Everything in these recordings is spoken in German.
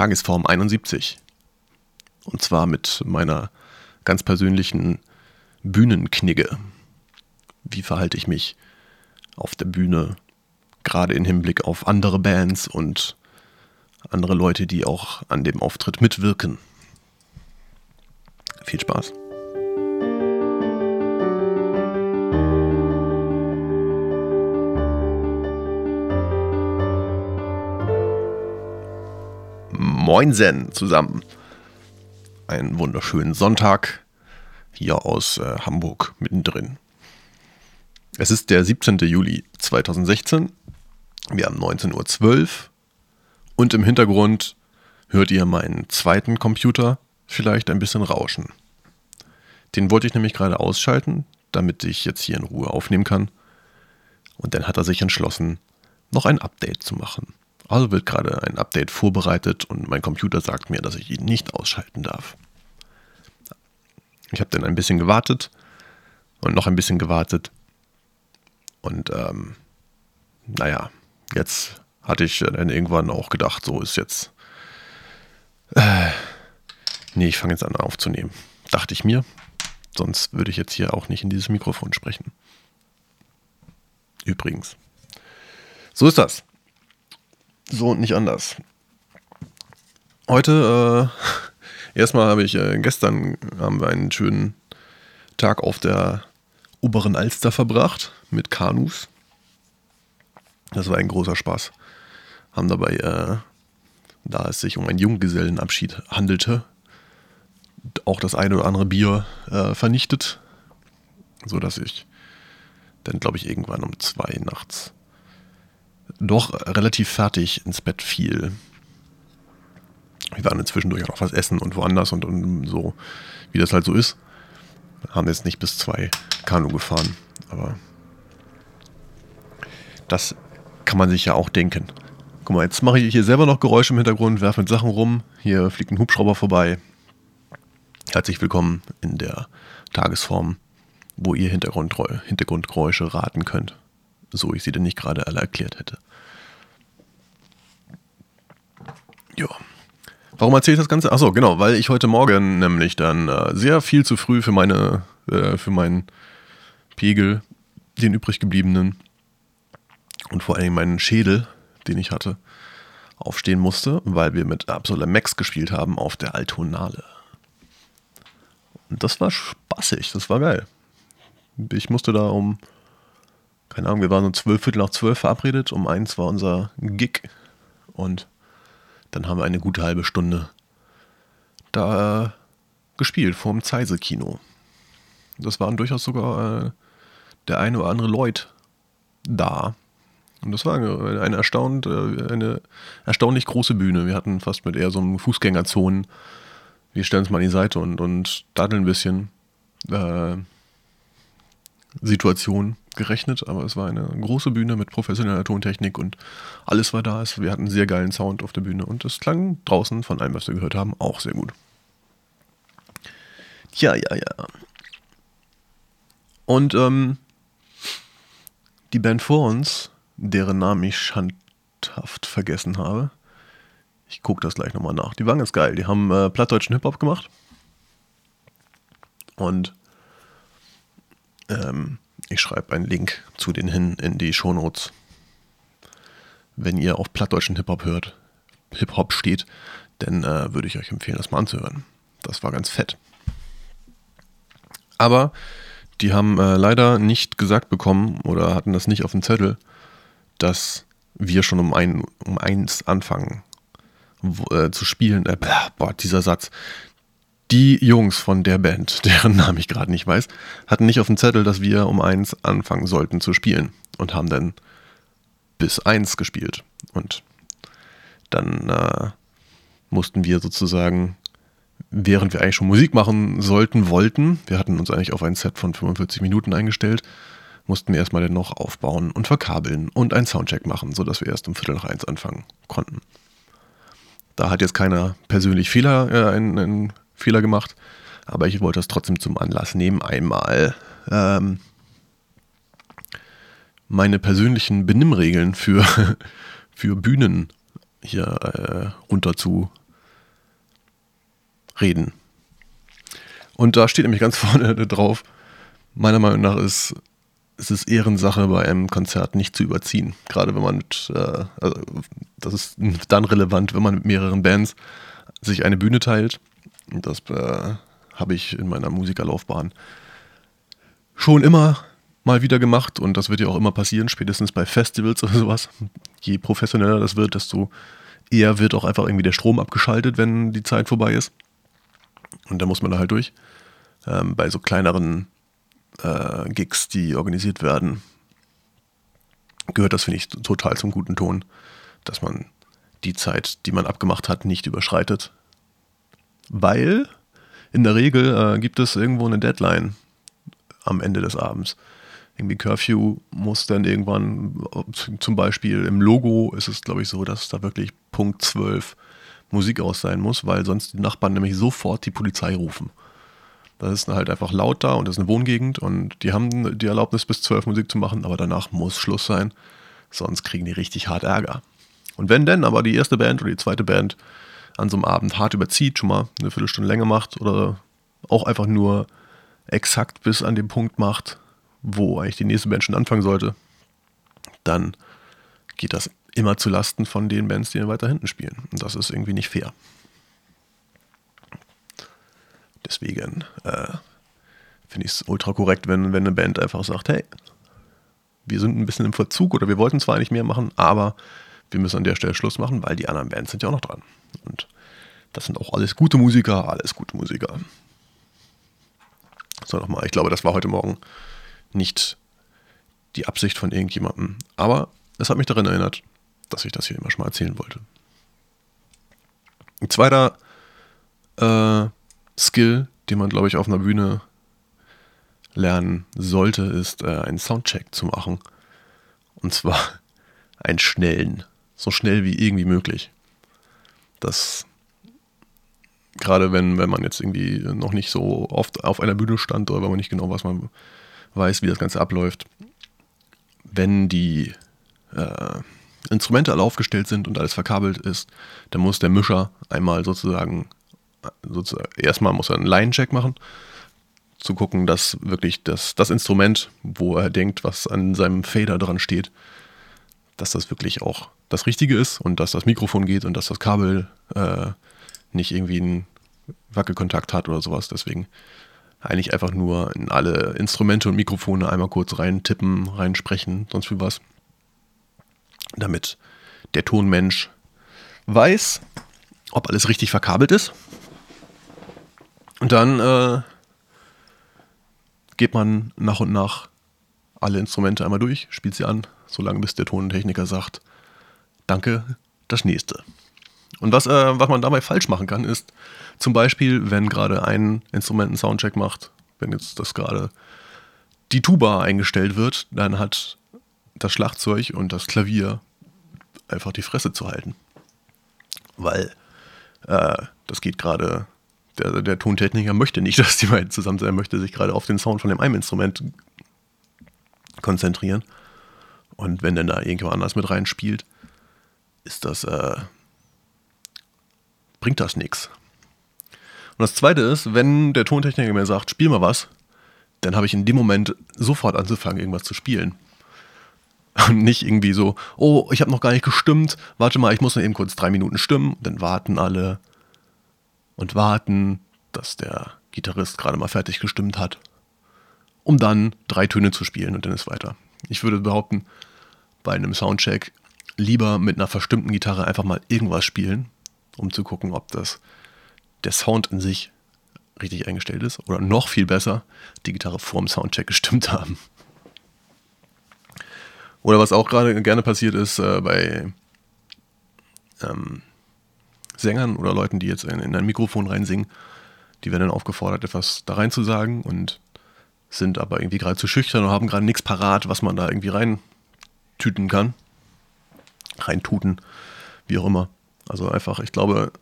Tagesform 71. Und zwar mit meiner ganz persönlichen Bühnenknigge. Wie verhalte ich mich auf der Bühne, gerade im Hinblick auf andere Bands und andere Leute, die auch an dem Auftritt mitwirken. Viel Spaß. Moinsen zusammen. Einen wunderschönen Sonntag hier aus äh, Hamburg mittendrin. Es ist der 17. Juli 2016. Wir haben 19.12 Uhr und im Hintergrund hört ihr meinen zweiten Computer vielleicht ein bisschen rauschen. Den wollte ich nämlich gerade ausschalten, damit ich jetzt hier in Ruhe aufnehmen kann. Und dann hat er sich entschlossen, noch ein Update zu machen. Also wird gerade ein Update vorbereitet und mein Computer sagt mir, dass ich ihn nicht ausschalten darf. Ich habe dann ein bisschen gewartet und noch ein bisschen gewartet. Und ähm, naja, jetzt hatte ich dann irgendwann auch gedacht, so ist jetzt. Äh, nee, ich fange jetzt an aufzunehmen. Dachte ich mir. Sonst würde ich jetzt hier auch nicht in dieses Mikrofon sprechen. Übrigens. So ist das. So und nicht anders. Heute, äh, erstmal habe ich, äh, gestern haben wir einen schönen Tag auf der oberen Alster verbracht mit Kanus. Das war ein großer Spaß. Haben dabei, äh, da es sich um einen Junggesellenabschied handelte, auch das eine oder andere Bier äh, vernichtet, so dass ich dann, glaube ich, irgendwann um zwei nachts doch relativ fertig ins Bett fiel. Wir waren zwischendurch auch noch was essen und woanders und, und so, wie das halt so ist. Haben jetzt nicht bis zwei Kanu gefahren, aber das kann man sich ja auch denken. Guck mal, jetzt mache ich hier selber noch Geräusche im Hintergrund, werfe mit Sachen rum. Hier fliegt ein Hubschrauber vorbei. Herzlich willkommen in der Tagesform, wo ihr Hintergrund, Hintergrundgeräusche raten könnt so ich sie denn nicht gerade alle erklärt hätte. Ja. Warum erzähle ich das Ganze? Achso, genau, weil ich heute Morgen nämlich dann äh, sehr viel zu früh für meine, äh, für meinen Pegel, den übrig gebliebenen und vor allem meinen Schädel, den ich hatte, aufstehen musste, weil wir mit Absola Max gespielt haben auf der Altonale. Und das war spaßig, das war geil. Ich musste da um keine Ahnung, wir waren um zwölf, Viertel nach zwölf verabredet. Um eins war unser Gig. Und dann haben wir eine gute halbe Stunde da äh, gespielt vor dem Zeise-Kino. Das waren durchaus sogar äh, der eine oder andere Leute da. Und das war eine, eine, erstaunt, äh, eine erstaunlich große Bühne. Wir hatten fast mit eher so einem Fußgängerzonen. Wir stellen uns mal an die Seite und, und daddeln ein bisschen. Äh, Situation gerechnet, aber es war eine große Bühne mit professioneller Tontechnik und alles war da. Wir hatten einen sehr geilen Sound auf der Bühne und es klang draußen von allem, was wir gehört haben, auch sehr gut. Ja, ja, ja. Und ähm, die Band vor uns, deren Namen ich schandhaft vergessen habe, ich gucke das gleich nochmal nach. Die waren ganz geil. Die haben äh, plattdeutschen Hip-Hop gemacht. Und ähm, ich schreibe einen Link zu denen hin in die Shownotes. Wenn ihr auf plattdeutschen Hip-Hop hört, Hip-Hop steht, dann äh, würde ich euch empfehlen, das mal anzuhören. Das war ganz fett. Aber die haben äh, leider nicht gesagt bekommen oder hatten das nicht auf dem Zettel, dass wir schon um, ein, um eins anfangen wo, äh, zu spielen. Äh, boah, dieser Satz die Jungs von der Band, deren Namen ich gerade nicht weiß, hatten nicht auf dem Zettel, dass wir um eins anfangen sollten zu spielen und haben dann bis eins gespielt. Und dann äh, mussten wir sozusagen, während wir eigentlich schon Musik machen sollten, wollten, wir hatten uns eigentlich auf ein Set von 45 Minuten eingestellt, mussten wir erstmal dann noch aufbauen und verkabeln und einen Soundcheck machen, sodass wir erst um Viertel nach eins anfangen konnten. Da hat jetzt keiner persönlich Fehler, äh, einen, einen Fehler gemacht, aber ich wollte das trotzdem zum Anlass nehmen, einmal ähm, meine persönlichen Benimmregeln für, für Bühnen hier äh, runter zu reden. Und da steht nämlich ganz vorne drauf, meiner Meinung nach ist es Ehrensache, bei einem Konzert nicht zu überziehen. Gerade wenn man mit, äh, also das ist dann relevant, wenn man mit mehreren Bands sich eine Bühne teilt. Und das äh, habe ich in meiner Musikerlaufbahn schon immer mal wieder gemacht und das wird ja auch immer passieren, spätestens bei Festivals oder sowas. Je professioneller das wird, desto eher wird auch einfach irgendwie der Strom abgeschaltet, wenn die Zeit vorbei ist. Und da muss man da halt durch. Ähm, bei so kleineren äh, Gigs, die organisiert werden, gehört das, finde ich, total zum guten Ton, dass man die Zeit, die man abgemacht hat, nicht überschreitet. Weil in der Regel äh, gibt es irgendwo eine Deadline am Ende des Abends. Irgendwie Curfew muss dann irgendwann, zum Beispiel im Logo ist es, glaube ich, so, dass da wirklich Punkt 12 Musik aus sein muss, weil sonst die Nachbarn nämlich sofort die Polizei rufen. Das ist halt einfach laut da und das ist eine Wohngegend und die haben die Erlaubnis bis 12 Musik zu machen, aber danach muss Schluss sein, sonst kriegen die richtig hart Ärger. Und wenn denn aber die erste Band oder die zweite Band an so einem Abend hart überzieht, schon mal eine Viertelstunde länger macht oder auch einfach nur exakt bis an den Punkt macht, wo eigentlich die nächste Band schon anfangen sollte, dann geht das immer zu Lasten von den Bands, die weiter hinten spielen. Und das ist irgendwie nicht fair. Deswegen äh, finde ich es ultra korrekt, wenn, wenn eine Band einfach sagt, hey, wir sind ein bisschen im Verzug oder wir wollten zwar eigentlich mehr machen, aber wir müssen an der Stelle Schluss machen, weil die anderen Bands sind ja auch noch dran. Und das sind auch alles gute Musiker, alles gute Musiker. So nochmal, ich glaube, das war heute Morgen nicht die Absicht von irgendjemandem, aber es hat mich daran erinnert, dass ich das hier immer schon mal erzählen wollte. Ein zweiter äh, Skill, den man, glaube ich, auf einer Bühne lernen sollte, ist äh, einen Soundcheck zu machen. Und zwar einen schnellen. So schnell wie irgendwie möglich. Das gerade wenn, wenn man jetzt irgendwie noch nicht so oft auf einer Bühne stand oder wenn man nicht genau was man weiß, wie das Ganze abläuft. Wenn die äh, Instrumente alle aufgestellt sind und alles verkabelt ist, dann muss der Mischer einmal sozusagen sozusagen, erstmal muss er einen Line-Check machen, zu gucken, dass wirklich das, das Instrument, wo er denkt, was an seinem Fader dran steht, dass das wirklich auch das Richtige ist und dass das Mikrofon geht und dass das Kabel äh, nicht irgendwie einen Wackelkontakt hat oder sowas. Deswegen eigentlich einfach nur in alle Instrumente und Mikrofone einmal kurz rein tippen, reinsprechen, sonst wie was. Damit der Tonmensch weiß, ob alles richtig verkabelt ist und dann äh, geht man nach und nach alle Instrumente einmal durch, spielt sie an, solange bis der Tontechniker sagt, danke, das nächste. Und was, äh, was man dabei falsch machen kann, ist zum Beispiel, wenn gerade ein Instrument einen Soundcheck macht, wenn jetzt das gerade die Tuba eingestellt wird, dann hat das Schlagzeug und das Klavier einfach die Fresse zu halten. Weil äh, das geht gerade der, der Tontechniker möchte nicht, dass die beiden zusammen sein, er möchte sich gerade auf den Sound von dem einen Instrument konzentrieren. Und wenn dann da irgendjemand anders mit reinspielt, ist das, äh, bringt das nichts. Und das zweite ist, wenn der Tontechniker mir sagt, spiel mal was, dann habe ich in dem Moment sofort anzufangen, irgendwas zu spielen. Und nicht irgendwie so, oh, ich habe noch gar nicht gestimmt, warte mal, ich muss noch eben kurz drei Minuten stimmen. Dann warten alle, und warten, dass der Gitarrist gerade mal fertig gestimmt hat, um dann drei Töne zu spielen und dann ist weiter. Ich würde behaupten, bei einem Soundcheck lieber mit einer verstimmten Gitarre einfach mal irgendwas spielen, um zu gucken, ob das der Sound in sich richtig eingestellt ist oder noch viel besser, die Gitarre vorm Soundcheck gestimmt haben. Oder was auch gerade gerne passiert ist äh, bei ähm, Sängern oder Leuten, die jetzt in, in ein Mikrofon reinsingen, die werden dann aufgefordert, etwas da rein zu sagen und sind aber irgendwie gerade zu schüchtern und haben gerade nichts parat, was man da irgendwie reintüten kann. Reintuten, wie auch immer. Also einfach, ich glaube,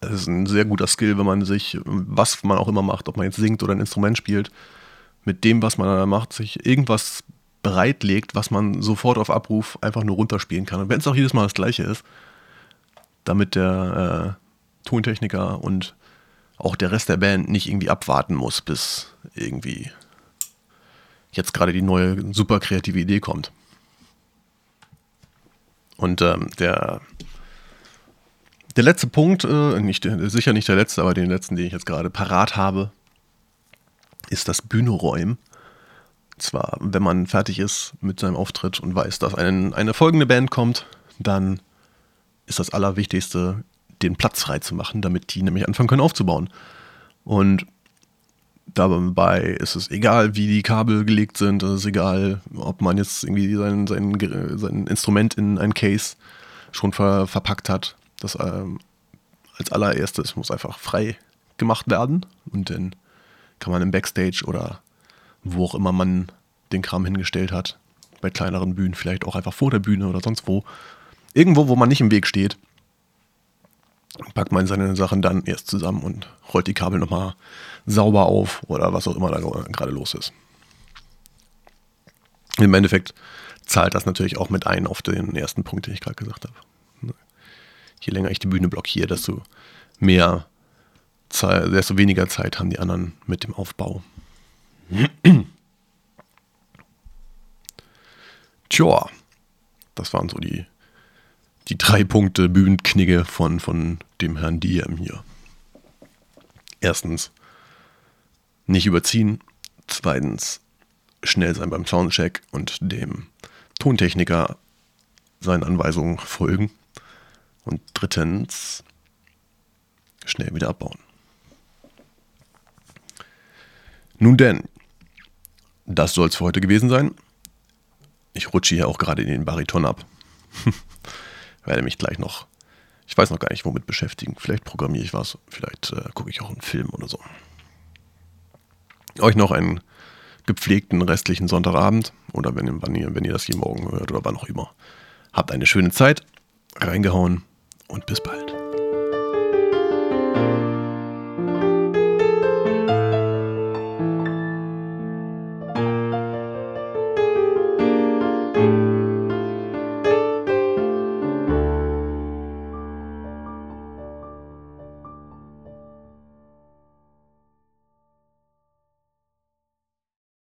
es ist ein sehr guter Skill, wenn man sich, was man auch immer macht, ob man jetzt singt oder ein Instrument spielt, mit dem, was man da macht, sich irgendwas bereitlegt, was man sofort auf Abruf einfach nur runterspielen kann. Und wenn es auch jedes Mal das gleiche ist, damit der äh, Tontechniker und auch der Rest der Band nicht irgendwie abwarten muss, bis irgendwie jetzt gerade die neue super kreative Idee kommt. Und ähm, der, der letzte Punkt, äh, nicht, sicher nicht der letzte, aber den letzten, den ich jetzt gerade parat habe, ist das Bühneräumen. Zwar, wenn man fertig ist mit seinem Auftritt und weiß, dass ein, eine folgende Band kommt, dann ist das Allerwichtigste, den Platz frei zu machen, damit die nämlich anfangen können aufzubauen. Und dabei ist es egal, wie die Kabel gelegt sind, es ist egal, ob man jetzt irgendwie sein, sein, sein Instrument in ein Case schon ver, verpackt hat. Das ähm, als allererstes muss einfach frei gemacht werden und dann kann man im Backstage oder wo auch immer man den Kram hingestellt hat, bei kleineren Bühnen vielleicht auch einfach vor der Bühne oder sonst wo, irgendwo, wo man nicht im Weg steht, packt man seine Sachen dann erst zusammen und rollt die Kabel nochmal sauber auf oder was auch immer da gerade los ist. Im Endeffekt zahlt das natürlich auch mit ein auf den ersten Punkt, den ich gerade gesagt habe. Je länger ich die Bühne blockiere, desto mehr Zeit, desto weniger Zeit haben die anderen mit dem Aufbau. Tja, das waren so die die drei Punkte Bühnenknigge von, von dem Herrn Diem hier. Erstens, nicht überziehen. Zweitens, schnell sein beim Soundcheck und dem Tontechniker seinen Anweisungen folgen. Und drittens, schnell wieder abbauen. Nun denn, das soll es für heute gewesen sein. Ich rutsche hier auch gerade in den Bariton ab. werde mich gleich noch, ich weiß noch gar nicht, womit beschäftigen. Vielleicht programmiere ich was, vielleicht äh, gucke ich auch einen Film oder so. Euch noch einen gepflegten restlichen Sonntagabend oder wenn, wann ihr, wenn ihr das hier morgen hört oder wann auch immer. Habt eine schöne Zeit, reingehauen und bis bald.